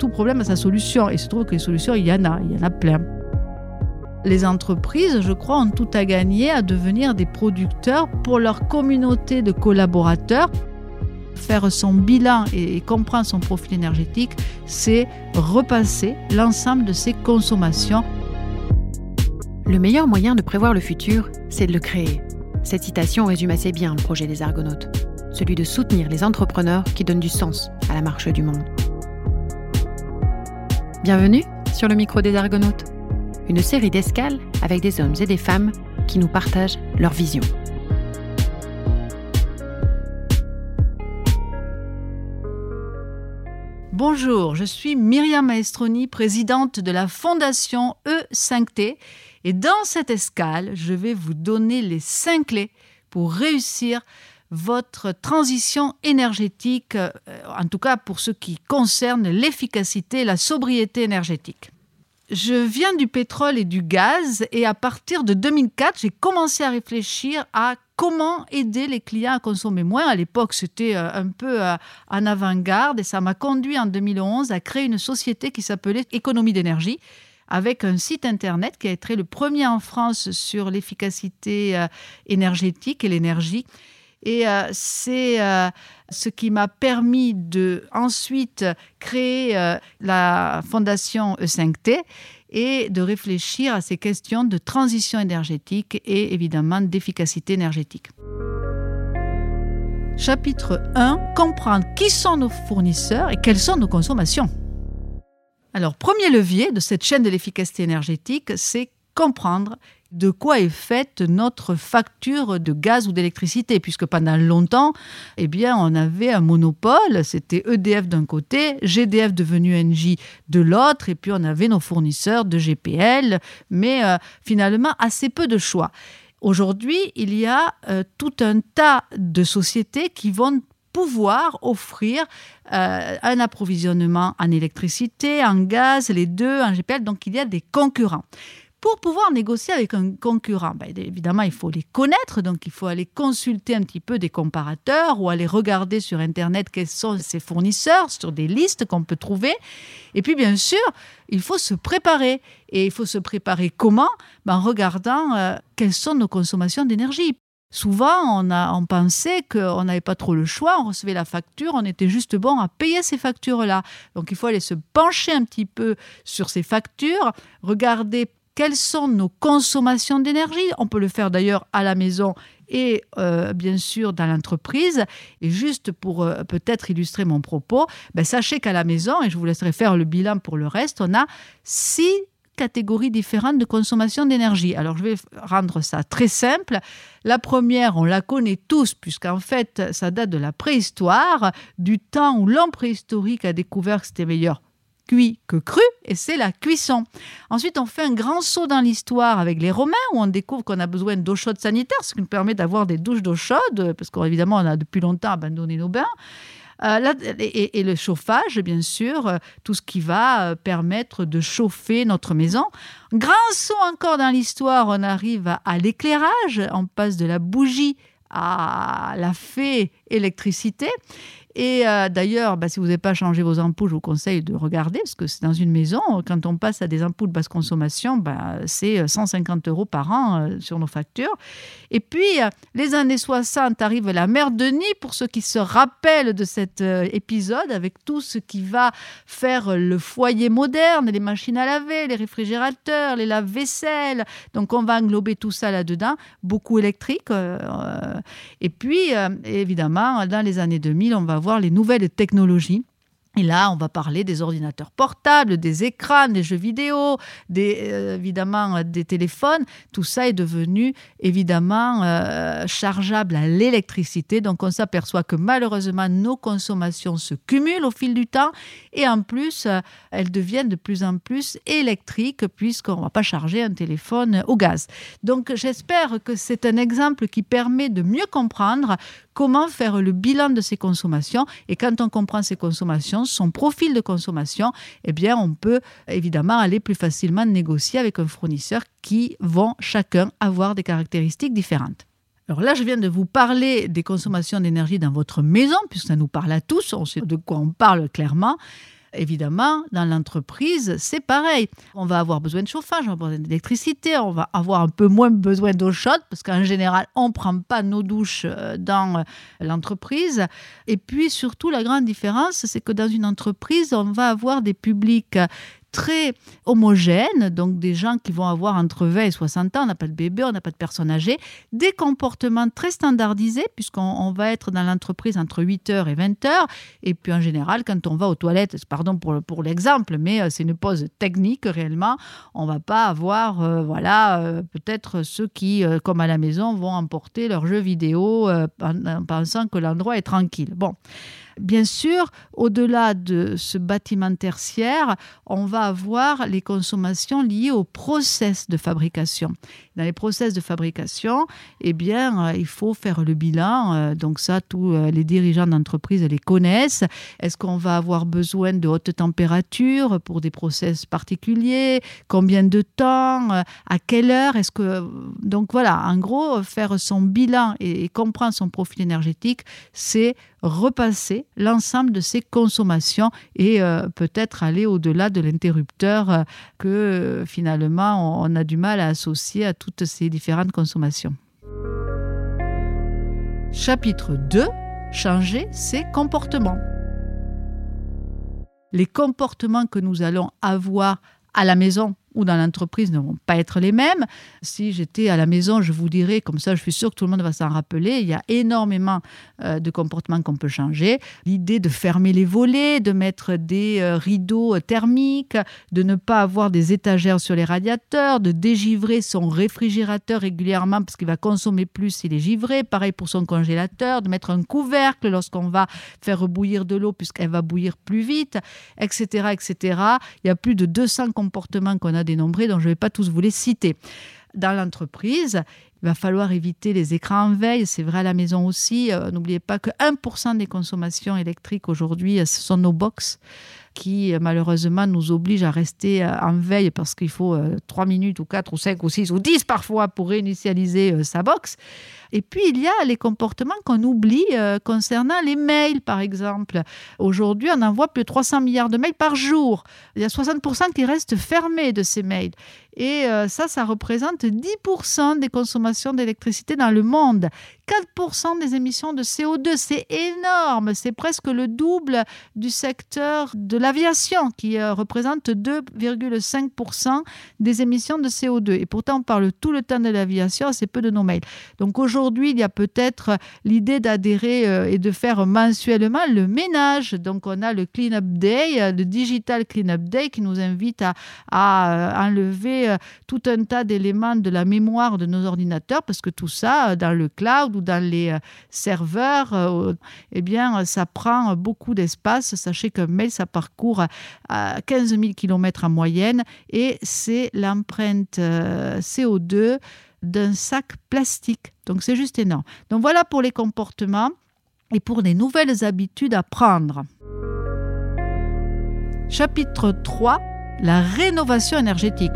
tout problème a sa solution. Et il se trouve que les solutions, il y en a, il y en a plein. Les entreprises, je crois, ont tout à gagner à devenir des producteurs pour leur communauté de collaborateurs. Faire son bilan et comprendre son profil énergétique, c'est repasser l'ensemble de ses consommations. Le meilleur moyen de prévoir le futur, c'est de le créer. Cette citation résume assez bien le projet des Argonautes, celui de soutenir les entrepreneurs qui donnent du sens à la marche du monde. Bienvenue sur le micro des Argonautes une série d'escales avec des hommes et des femmes qui nous partagent leur vision. Bonjour, je suis Myriam Maestroni, présidente de la fondation E5T et dans cette escale, je vais vous donner les cinq clés pour réussir votre transition énergétique, euh, en tout cas pour ce qui concerne l'efficacité la sobriété énergétique je viens du pétrole et du gaz et à partir de 2004, j'ai commencé à réfléchir à comment aider les clients à consommer moins. À l'époque, c'était euh, un peu euh, en avant-garde et ça m'a conduit en 2011 à créer une société qui s'appelait Économie d'énergie avec un site internet qui a été le premier en France sur l'efficacité énergétique et l'énergie. Et c'est ce qui m'a permis de ensuite créer euh, la fondation E5T et de réfléchir à ces questions de transition énergétique et évidemment d'efficacité énergétique. Chapitre 1 Comprendre qui sont nos fournisseurs et quelles sont nos consommations. Alors, premier levier de cette chaîne de l'efficacité énergétique, c'est comprendre de quoi est faite notre facture de gaz ou d'électricité, puisque pendant longtemps, eh bien, on avait un monopole, c'était EDF d'un côté, GDF devenu NJ de l'autre, et puis on avait nos fournisseurs de GPL, mais euh, finalement assez peu de choix. Aujourd'hui, il y a euh, tout un tas de sociétés qui vont pouvoir offrir euh, un approvisionnement en électricité, en gaz, les deux, en GPL, donc il y a des concurrents. Pour pouvoir négocier avec un concurrent, ben, évidemment, il faut les connaître, donc il faut aller consulter un petit peu des comparateurs ou aller regarder sur Internet quels sont ses fournisseurs, sur des listes qu'on peut trouver. Et puis, bien sûr, il faut se préparer. Et il faut se préparer comment? Ben, En regardant euh, quelles sont nos consommations d'énergie. Souvent, on, a, on pensait qu'on n'avait pas trop le choix, on recevait la facture, on était juste bon à payer ces factures-là. Donc il faut aller se pencher un petit peu sur ces factures, regarder quelles sont nos consommations d'énergie? On peut le faire d'ailleurs à la maison et euh, bien sûr dans l'entreprise. Et juste pour euh, peut-être illustrer mon propos, ben, sachez qu'à la maison, et je vous laisserai faire le bilan pour le reste, on a six catégories différentes de consommation d'énergie. Alors je vais rendre ça très simple. La première, on la connaît tous, puisqu'en fait, ça date de la préhistoire, du temps où l'homme préhistorique a découvert que c'était meilleur cuit que cru, et c'est la cuisson. Ensuite, on fait un grand saut dans l'histoire avec les Romains, où on découvre qu'on a besoin d'eau chaude sanitaire, ce qui nous permet d'avoir des douches d'eau chaude, parce qu'évidemment, on a depuis longtemps abandonné nos bains. Euh, et, le chauffage, bien sûr, euh, tout ce qui va euh, permettre de chauffer notre maison. Grand saut encore dans l'histoire, on arrive à l'éclairage, on passe de la bougie à la fée électricité. Et euh, d'ailleurs, bah, si vous n'avez pas changé vos ampoules, je vous conseille de regarder, parce que c'est dans une maison, quand on passe à des ampoules basse consommation, bah, c'est 150 euh, euros par an euh, sur nos factures. Et puis, les années 60 arrive la mer de Nid, pour ceux qui se rappellent de cet épisode, avec tout ce qui va faire le foyer moderne, les machines à laver, les réfrigérateurs, les lave-vaisselle. Donc, on va englober tout ça là-dedans, beaucoup électrique. et puis, évidemment, dans les années 2000, on va voir les nouvelles technologies et là, on va parler des ordinateurs portables, des écrans, des jeux vidéo, des, euh, évidemment des téléphones. Tout ça est devenu évidemment euh, chargeable à l'électricité. Donc on s'aperçoit que malheureusement, nos consommations se cumulent au fil du temps et en plus, euh, elles deviennent de plus en plus électriques puisqu'on ne va pas charger un téléphone au gaz. Donc j'espère que c'est un exemple qui permet de mieux comprendre comment faire le bilan de ces consommations. Et quand on comprend ces consommations, son profil de consommation, eh bien, on peut évidemment aller plus facilement négocier avec un fournisseur qui vont chacun avoir des caractéristiques différentes. Alors là, je viens de vous parler des consommations d'énergie dans votre maison, puisque ça nous parle à tous, on sait de quoi on parle clairement. Évidemment, dans l'entreprise, c'est pareil. On va avoir besoin de chauffage, on va avoir besoin d'électricité, on va avoir un peu moins besoin d'eau chaude parce qu'en général, on ne prend pas nos douches euh, dans euh, l'entreprise. Et puis surtout, la grande différence, c'est que dans une entreprise, on va avoir des publics très homogène, donc des gens qui vont avoir entre 20 et 60 ans, on n'a pas de bébé, on n'a pas de personnes âgées, des comportements très standardisés, puisqu'on va être dans l'entreprise entre 8h et 20h, et puis en général, quand on va aux toilettes, pardon pour, l'exemple, mais euh, c'est une pause technique réellement, on va pas avoir, euh, voilà, euh, peut-être ceux qui, comme à la maison, vont emporter leurs jeux vidéo en pensant que l'endroit est tranquille. Bon. Bien sûr, au-delà de ce bâtiment tertiaire, on va avoir les consommations liées au process de fabrication. Dans les process de fabrication, eh bien, euh, il faut faire le bilan. Euh, donc ça, tous euh, les dirigeants d'entreprise les connaissent. Est-ce qu'on va avoir besoin de haute température pour des process particuliers? Combien de temps? À quelle heure? Est-ce que donc voilà, en gros, faire son bilan et comprendre son profil énergétique, c'est repasser l'ensemble de ses consommations et euh, peut-être aller au-delà de l'interrupteur euh, que euh, finalement on, a du mal à associer à toutes ces différentes consommations. Chapitre 2 Changer ses comportements. Les comportements que nous allons avoir à la maison dans l'entreprise ne vont pas être les mêmes. Si j'étais à la maison, je vous dirais, comme ça je suis sûre que tout le monde va s'en rappeler, il y a énormément euh, de comportements qu'on peut changer. L'idée de fermer les volets, de mettre des euh, rideaux thermiques, de ne pas avoir des étagères sur les radiateurs, de dégivrer son réfrigérateur régulièrement parce qu'il va consommer plus s'il est givré. Pareil pour son congélateur, de mettre un couvercle lorsqu'on va faire bouillir de l'eau puisqu'elle va bouillir plus vite, etc., etc. Il y a plus de 200 comportements qu'on a dénombrés, dont je ne vais pas tous vous les citer. Dans l'entreprise, il va falloir éviter les écrans en veille, c'est vrai à la maison aussi. Euh, n'oubliez pas que 1% des consommations électriques aujourd'hui, euh, ce sont nos box qui euh, malheureusement nous obligent à rester en veille parce qu'il faut 3 minutes ou 4 ou 5 ou 6 ou 10 parfois pour réinitialiser sa box. Et puis, il y a les comportements qu'on oublie concernant les mails, par exemple. Aujourd'hui, on envoie plus de 300 milliards de mails par jour. Il y a 60% qui restent fermés de ces mails. Et euh, ça, ça représente 10% des consommations d'électricité dans le monde. 4% des émissions de CO2, c'est énorme. C'est presque le double du secteur de l'aviation qui euh, représente 2,5% des émissions de CO2. Et pourtant, on parle tout le temps de l'aviation, assez peu de nos mails. Donc aujourd'hui, il y a peut-être l'idée d'adhérer euh, et de faire mensuellement le ménage. Donc on a le Clean Up Day, le Digital Clean Up Day qui nous invite à, à enlever euh, tout un tas d'éléments de la mémoire de nos ordinateurs, parce que tout ça, euh, dans le cloud dans les euh, serveurs, eh bien, ça prend beaucoup d'espace. Sachez qu'un mail, ça parcourt à 15 000 km en moyenne et c'est l'empreinte CO2 d'un sac plastique. Donc c'est juste énorme. Donc voilà pour les comportements et pour les nouvelles habitudes à prendre. Chapitre 3, la rénovation énergétique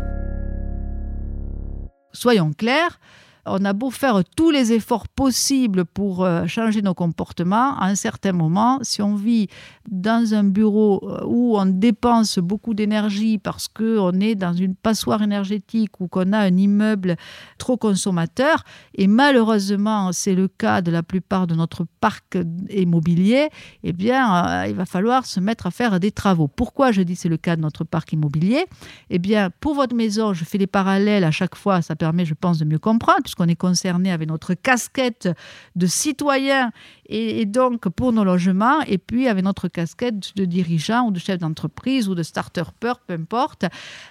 soyons clairs, on a beau faire tous les efforts possibles pour euh, changer nos comportements, à un certain moment, si on vit dans un bureau euh, où on dépense beaucoup d'énergie parce qu'on est dans une passoire énergétique ou qu'on a un immeuble trop consommateur, et malheureusement c'est le cas de la plupart de notre parc immobilier, eh bien euh, il va falloir se mettre à faire des travaux. Pourquoi je dis c'est le cas de notre parc immobilier? Eh bien pour votre maison, je fais les parallèles à chaque fois, ça permet je pense de mieux comprendre qu'on est concerné avec notre casquette de citoyen et, donc pour nos logements, et puis avec notre casquette de dirigeant ou de chef d'entreprise ou de starter-per, peu importe,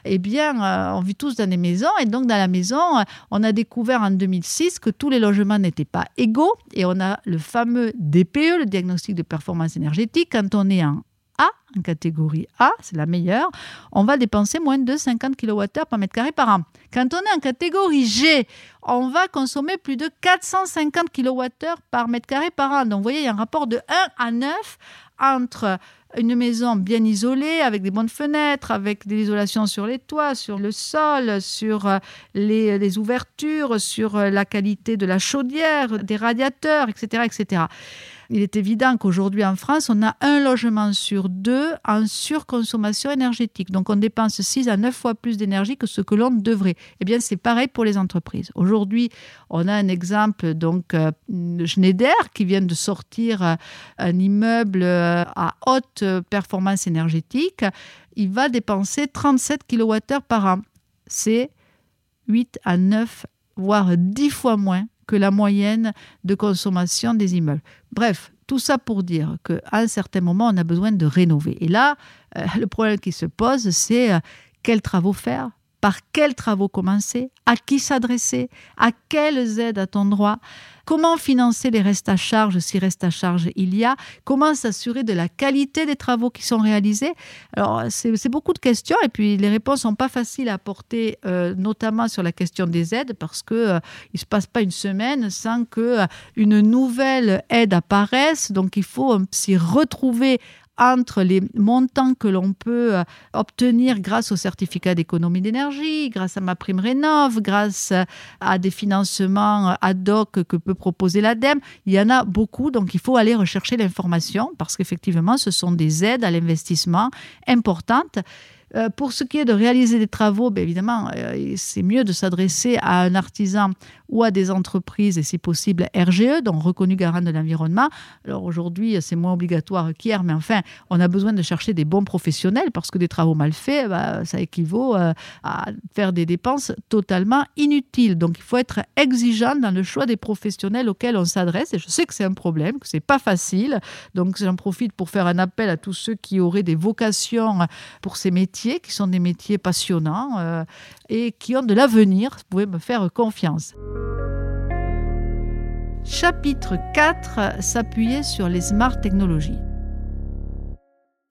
eh bien, euh, on vit tous dans des maisons. Et donc, dans la maison, on a découvert en 2006 que tous les logements n'étaient pas égaux. Et on a le fameux DPE, le diagnostic de performance énergétique. Quand on est en a, en catégorie A, c'est la meilleure, on va dépenser moins de 50 kWh par mètre carré par an. Quand on est en catégorie G, on va consommer plus de 450 kWh par mètre carré par an. Donc vous voyez, il y a un rapport de 1 à 9 entre une maison bien isolée, avec des bonnes fenêtres, avec de l'isolation sur les toits, sur le sol, sur euh, les, les, ouvertures, sur euh, la qualité de la chaudière, des radiateurs, etc. etc. il est évident qu'aujourd'hui en France, on a un logement sur deux en surconsommation énergétique. Donc on dépense 6 à 9 fois plus d'énergie que ce que l'on devrait. Eh bien, c'est pareil pour les entreprises. Aujourd'hui, on a un exemple, donc euh, Schneider, qui vient de sortir euh, un immeuble euh, à haute performance énergétique. Il va dépenser 37 kWh par an. C'est 8 à 9, voire 10 fois moins que la moyenne de consommation des immeubles. Bref, tout ça pour dire qu'à un certain moment, on a besoin de rénover. Et là, euh, le problème qui se pose, c'est euh, quels travaux faire par quels travaux commencer, à qui s'adresser, à quelles aides a-t-on droit, comment financer les restes à charge si restes à charge il y a, comment s'assurer de la qualité des travaux qui sont réalisés. Alors, c'est beaucoup de questions et puis les réponses sont pas faciles à apporter, euh, notamment sur la question des aides, parce que euh, il se passe pas une semaine sans que euh, une nouvelle aide apparaisse. Donc, il faut s'y retrouver entre les montants que l'on peut euh, obtenir grâce au certificat d'économie d'énergie, grâce à ma prime rénov, grâce à des financements ad hoc que peut proposer l'ADEME. Il y en a beaucoup, donc il faut aller rechercher l'information parce qu'effectivement, ce sont des aides à l'investissement importantes. Euh, pour ce qui est de réaliser des travaux, bien évidemment, euh, c'est mieux de s'adresser à un artisan ou à des entreprises, et si possible RGE, donc reconnu garant de l'environnement. Alors aujourd'hui, c'est moins obligatoire qu'hier, mais enfin, on a besoin de chercher des bons professionnels parce que des travaux mal faits, bah, ça équivaut euh, à faire des dépenses totalement inutiles. Donc il faut être exigeant dans le choix des professionnels auxquels on s'adresse. Et je sais que c'est un problème, que c'est pas facile. Donc j'en profite pour faire un appel à tous ceux qui auraient des vocations pour ces métiers, qui sont des métiers passionnants euh, et qui ont de l'avenir. Vous pouvez me faire confiance. Chapitre 4 s'appuyer sur les smart technologies.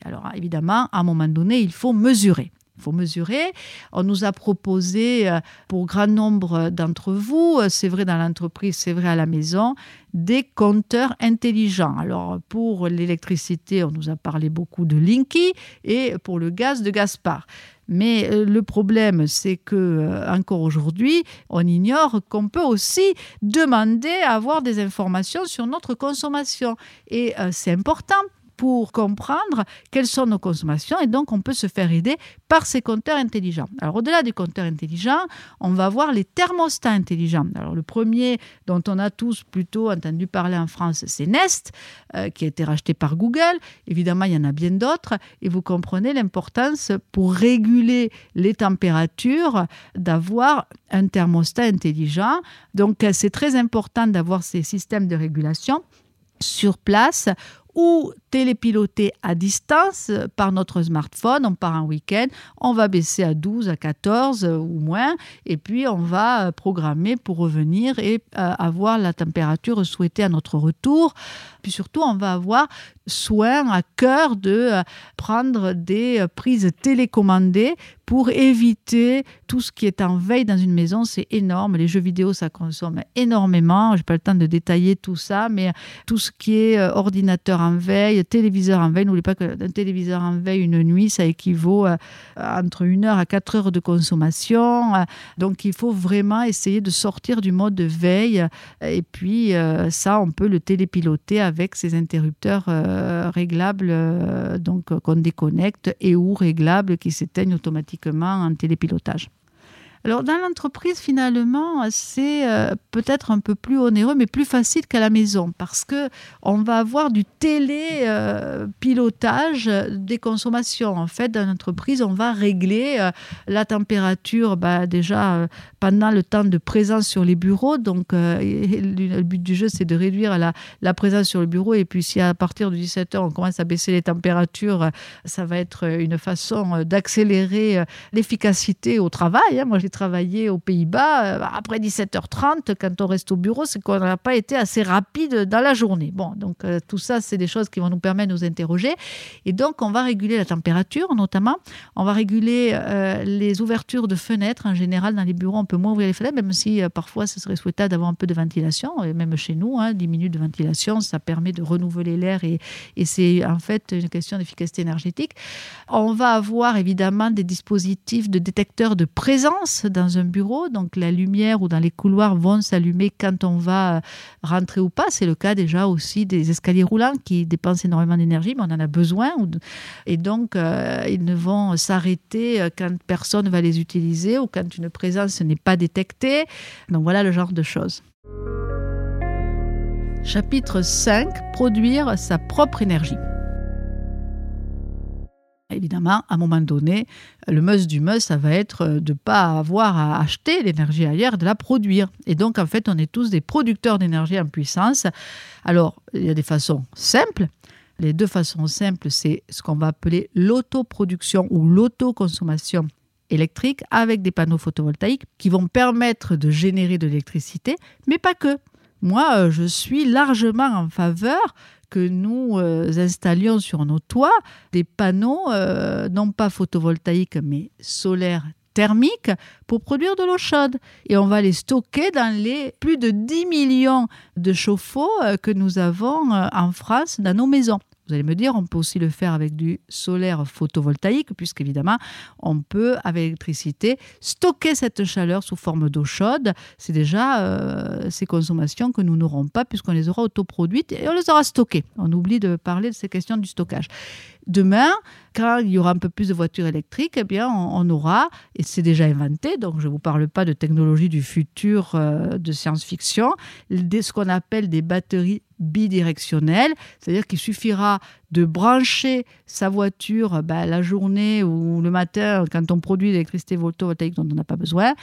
Alors évidemment, à un moment donné, il faut mesurer. Faut mesurer. On nous a proposé, euh, pour grand nombre d'entre vous, euh, c'est vrai dans l'entreprise, c'est vrai à la maison, des compteurs intelligents. Alors pour l'électricité, on nous a parlé beaucoup de Linky et pour le gaz de Gaspard. Mais euh, le problème, c'est que encore aujourd'hui, on ignore qu'on peut aussi demander à avoir des informations sur notre consommation. Et c'est important pour comprendre quelles sont nos consommations et donc on peut se faire aider par ces compteurs intelligents. Alors au-delà des compteurs intelligents, on va voir les thermostats intelligents. Alors le premier dont on a tous plutôt entendu parler en France, c'est Nest, euh, qui a été racheté par Google. Évidemment, il y en a bien d'autres et vous comprenez l'importance pour réguler les températures d'avoir un thermostat intelligent. Donc c'est très important d'avoir ces systèmes de régulation sur place ou télépiloté à distance par notre smartphone. On part un week-end, on va baisser à 12, à 14 euh, ou moins, et puis on va euh, programmer pour revenir et euh, avoir la température souhaitée à notre retour. Puis surtout, on va avoir soin à cœur de prendre des prises télécommandées pour éviter tout ce qui est en veille dans une maison. C'est énorme. Les jeux vidéo, ça consomme énormément. Je n'ai pas le temps de détailler tout ça, mais tout ce qui est ordinateur en veille, téléviseur en veille. N'oubliez pas qu'un téléviseur en veille une nuit, ça équivaut à, entre une heure à quatre heures de consommation. Donc il faut vraiment essayer de sortir du mode de veille. Et puis euh, ça, on peut le télépiloter avec ces interrupteurs euh, réglables euh, donc qu'on déconnecte et ou réglables qui s'éteignent automatiquement en télépilotage. Alors dans l'entreprise, finalement, c'est euh, peut-être un peu plus onéreux, mais plus facile qu'à la maison, parce que on va avoir du télépilotage des consommations. En fait, dans l'entreprise, on va régler euh, la température bah, déjà euh, pendant le temps de présence sur les bureaux. Donc, le but du jeu, c'est de réduire la, la, présence sur le bureau. Et puis, si à partir de 17h, on commence à baisser les températures, ça va être une façon d'accélérer l'efficacité au travail. Hein. Moi, j'ai travailler aux Pays-Bas, euh, après 17h30, quand on reste au bureau, c'est qu'on n'a pas été assez rapide dans la journée. Bon, donc euh, tout ça, c'est des choses qui vont nous permettre de nous interroger. Et donc, on va réguler la température, notamment. On va réguler euh, les ouvertures de fenêtres. En général, dans les bureaux, on peut moins ouvrir les fenêtres, même si parfois, ce serait souhaitable d'avoir un peu de ventilation. Et même chez nous, hein, 10 minutes de ventilation, ça permet de renouveler l'air et, et c'est en fait une question d'efficacité énergétique. On va avoir évidemment des dispositifs de détecteurs de présence dans un bureau, donc la lumière ou dans les couloirs vont s'allumer quand on va rentrer ou pas. C'est le cas déjà aussi des escaliers roulants qui dépensent énormément d'énergie, mais on en a besoin. Et donc, ils ne vont s'arrêter quand personne va les utiliser ou quand une présence n'est pas détectée. Donc voilà le genre de choses. Chapitre 5 Produire sa propre énergie. Évidemment, à un moment donné, le must du must, ça va être de ne pas avoir à acheter l'énergie ailleurs, de la produire. Et donc, en fait, on est tous des producteurs d'énergie en puissance. Alors, il y a des façons simples. Les deux façons simples, c'est ce qu'on va appeler l'autoproduction ou l'autoconsommation électrique avec des panneaux photovoltaïques qui vont permettre de générer de l'électricité, mais pas que. Moi, euh, je suis largement en faveur que nous euh, installions sur nos toits des panneaux, euh, non pas photovoltaïques, mais solaires thermiques pour produire de l'eau chaude. Et on va les stocker dans les plus de 10 millions de chauffe-eau que nous avons en France dans nos maisons. Vous allez me dire, on peut aussi le faire avec du solaire photovoltaïque, puisqu'évidemment, on peut, avec l'électricité, stocker cette chaleur sous forme d'eau chaude. C'est déjà euh, ces consommations que nous n'aurons pas, puisqu'on les aura autoproduites et on les aura stockées. On oublie de parler de ces questions du stockage. Demain, quand il y aura un peu plus de voitures électriques, eh bien, on, aura, et c'est déjà inventé, donc je ne vous parle pas de technologie du futur euh, de science-fiction, ce qu'on appelle des batteries bidirectionnelles, c'est-à-dire qu'il suffira de brancher sa voiture bah, la journée ou le matin quand on produit l'électricité photovoltaïque dont on n'a pas besoin.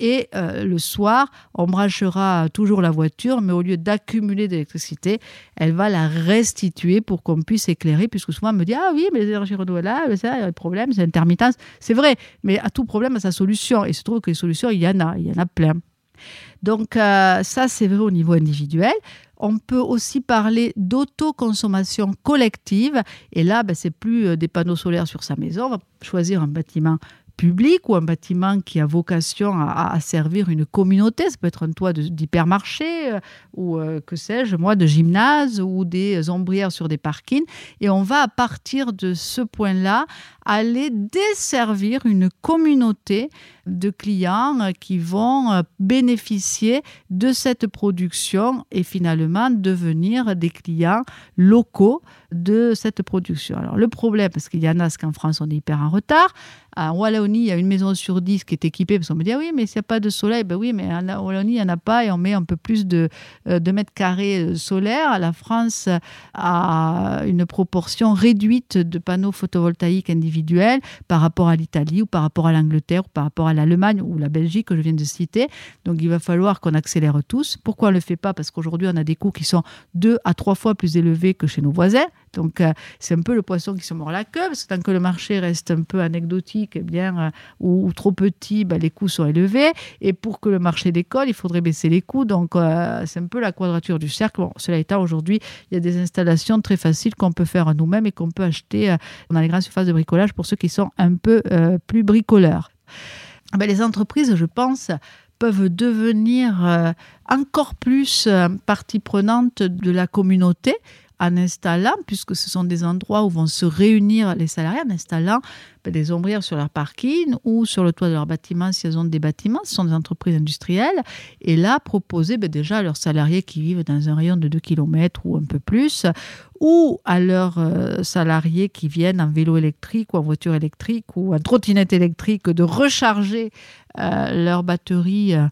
Et euh, le soir, on branchera toujours la voiture, mais au lieu d'accumuler de l'électricité, elle va la restituer pour qu'on puisse éclairer, puisque souvent on me dit Ah oui, mais les énergies renouvelables, ça, il y a un problème, c'est l'intermittence. C'est vrai, mais à tout problème a sa solution. Et il se trouve que les solutions, il y en a, il y en a plein. Donc euh, ça, c'est vrai au niveau individuel. On peut aussi parler d'autoconsommation collective. Et là, ben, c'est plus euh, des panneaux solaires sur sa maison. On va choisir un bâtiment public ou un bâtiment qui a vocation à, servir une communauté. Ça peut être un toit d'hypermarché euh, ou euh, que sais-je, moi, de gymnase ou des ombrières sur des parkings. Et on va à partir de ce point-là aller desservir une communauté de clients euh, qui vont bénéficier de cette production et finalement devenir des clients locaux de cette production. Alors le problème, parce qu'il y en a, c'est qu'en France on est hyper en retard, en Wallonie, il y a une maison sur dix qui est équipée, parce qu'on me dit, ah oui, mais s'il n'y a pas de soleil, ben oui, mais en Wallonie, il n'y en a pas, et on met un peu plus de, euh, mètres carrés euh, solaires. La France a une proportion réduite de panneaux photovoltaïques individuels par rapport à l'Italie, ou par rapport à l'Angleterre, ou par rapport à l'Allemagne, ou la Belgique, que je viens de citer. Donc il va falloir qu'on accélère tous. Pourquoi on ne le fait pas? Parce qu'aujourd'hui, on a des coûts qui sont deux à trois fois plus élevés que chez nos voisins. Donc, euh, c'est un peu le poisson qui se mord la queue, parce que tant que le marché reste un peu anecdotique eh bien, euh, ou, trop petit, ben, les coûts sont élevés. Et pour que le marché décolle, il faudrait baisser les coûts. Donc, euh, c'est un peu la quadrature du cercle. cela étant, aujourd'hui, il y a des installations très faciles qu'on peut faire nous-mêmes et qu'on peut acheter dans les grandes surfaces de bricolage pour ceux qui sont un peu plus bricoleurs. Ben, les entreprises, je pense, peuvent devenir encore plus partie prenante de la communauté en installant, puisque ce sont des endroits où vont se réunir les salariés, en installant ben, des ombrières sur leur parking ou sur le toit de leur bâtiment si elles ont des bâtiments, ce sont des entreprises industrielles, et là proposer ben, déjà à leurs salariés qui vivent dans un rayon de 2 km ou un peu plus, ou à leurs euh, salariés qui viennent en vélo électrique ou en voiture électrique ou en trottinette électrique de recharger euh, leur batterie euh,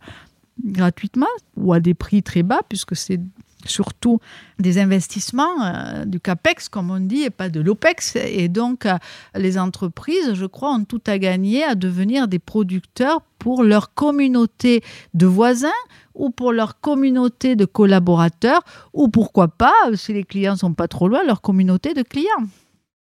gratuitement ou à des prix très bas, puisque c'est surtout des investissements, euh, du CAPEX, comme on dit, et pas de l'OPEX. Et donc, euh, les entreprises, je crois, ont tout à gagner à devenir des producteurs pour leur communauté de voisins ou pour leur communauté de collaborateurs, ou pourquoi pas, si les clients sont pas trop loin, leur communauté de clients.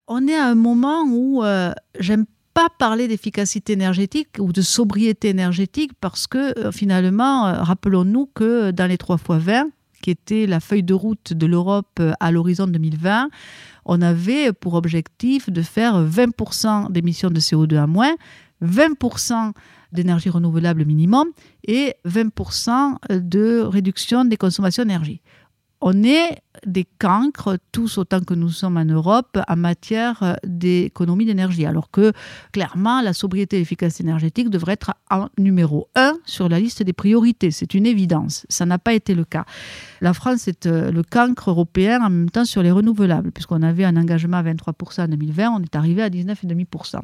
On est à un moment où euh, j'aime pas parler d'efficacité énergétique ou de sobriété énergétique parce que finalement, rappelons-nous que dans les 3 fois 20, qui était la feuille de route de l'Europe euh, à l'horizon 2020, on avait pour objectif de faire 20% d'émissions de CO2 à moins, 20% d'énergie renouvelable minimum et 20% de réduction des consommations d'énergie. On est des cancres, tous autant que nous sommes en Europe, en matière d'économie d'énergie. Alors que clairement, la sobriété et l'efficacité énergétique devraient être en numéro un sur la liste des priorités. C'est une évidence. Ça n'a pas été le cas. La France est euh, le cancre européen en même temps sur les renouvelables, puisqu'on avait un engagement à 23% en 2020, on est arrivé à 19,5%.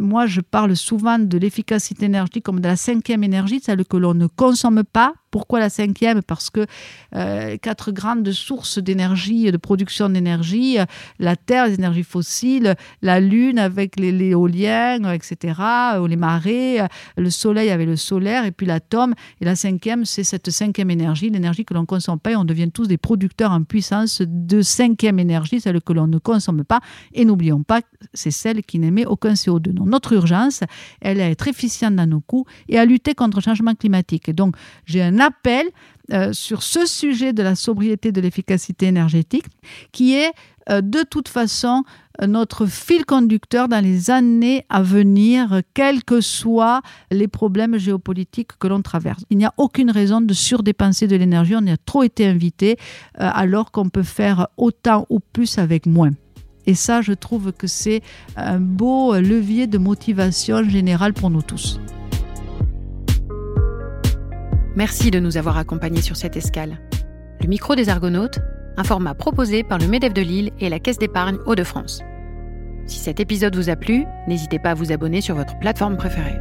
Moi, je parle souvent de l'efficacité énergétique comme de la cinquième énergie, celle que l'on ne consomme pas pourquoi la cinquième? Parce que euh, quatre grandes sources d'énergie, de production d'énergie, la Terre, les énergies fossiles, la Lune avec l'éolien, etc., ou les marées, le Soleil avec le solaire, et puis l'atome. Et la cinquième, c'est cette cinquième énergie, l'énergie que l'on ne consomme pas, et on devient tous des producteurs en puissance de cinquième énergie, celle que l'on ne consomme pas. Et n'oublions pas, c'est celle qui n'émet aucun CO2. Donc notre urgence, elle est à être efficiente dans nos coûts et à lutter contre le changement climatique. Donc, j'ai un appel euh, sur ce sujet de la sobriété de l'efficacité énergétique, qui est euh, de toute façon notre fil conducteur dans les années à venir, quels que soient les problèmes géopolitiques que l'on traverse. Il n'y a aucune raison de surdépenser de l'énergie, on a trop été invité, euh, alors qu'on peut faire autant ou plus avec moins. Et ça, je trouve que c'est un beau levier de motivation générale pour nous tous. Merci de nous avoir accompagnés sur cette escale. Le micro des Argonautes, un format proposé par le MEDEF de Lille et la Caisse d'épargne Hauts-de-France. Si cet épisode vous a plu, n'hésitez pas à vous abonner sur votre plateforme préférée.